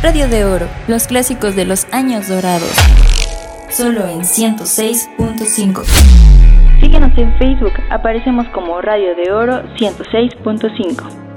Radio de Oro, los clásicos de los años dorados. Solo en 106.5. Síguenos en Facebook, aparecemos como Radio de Oro 106.5.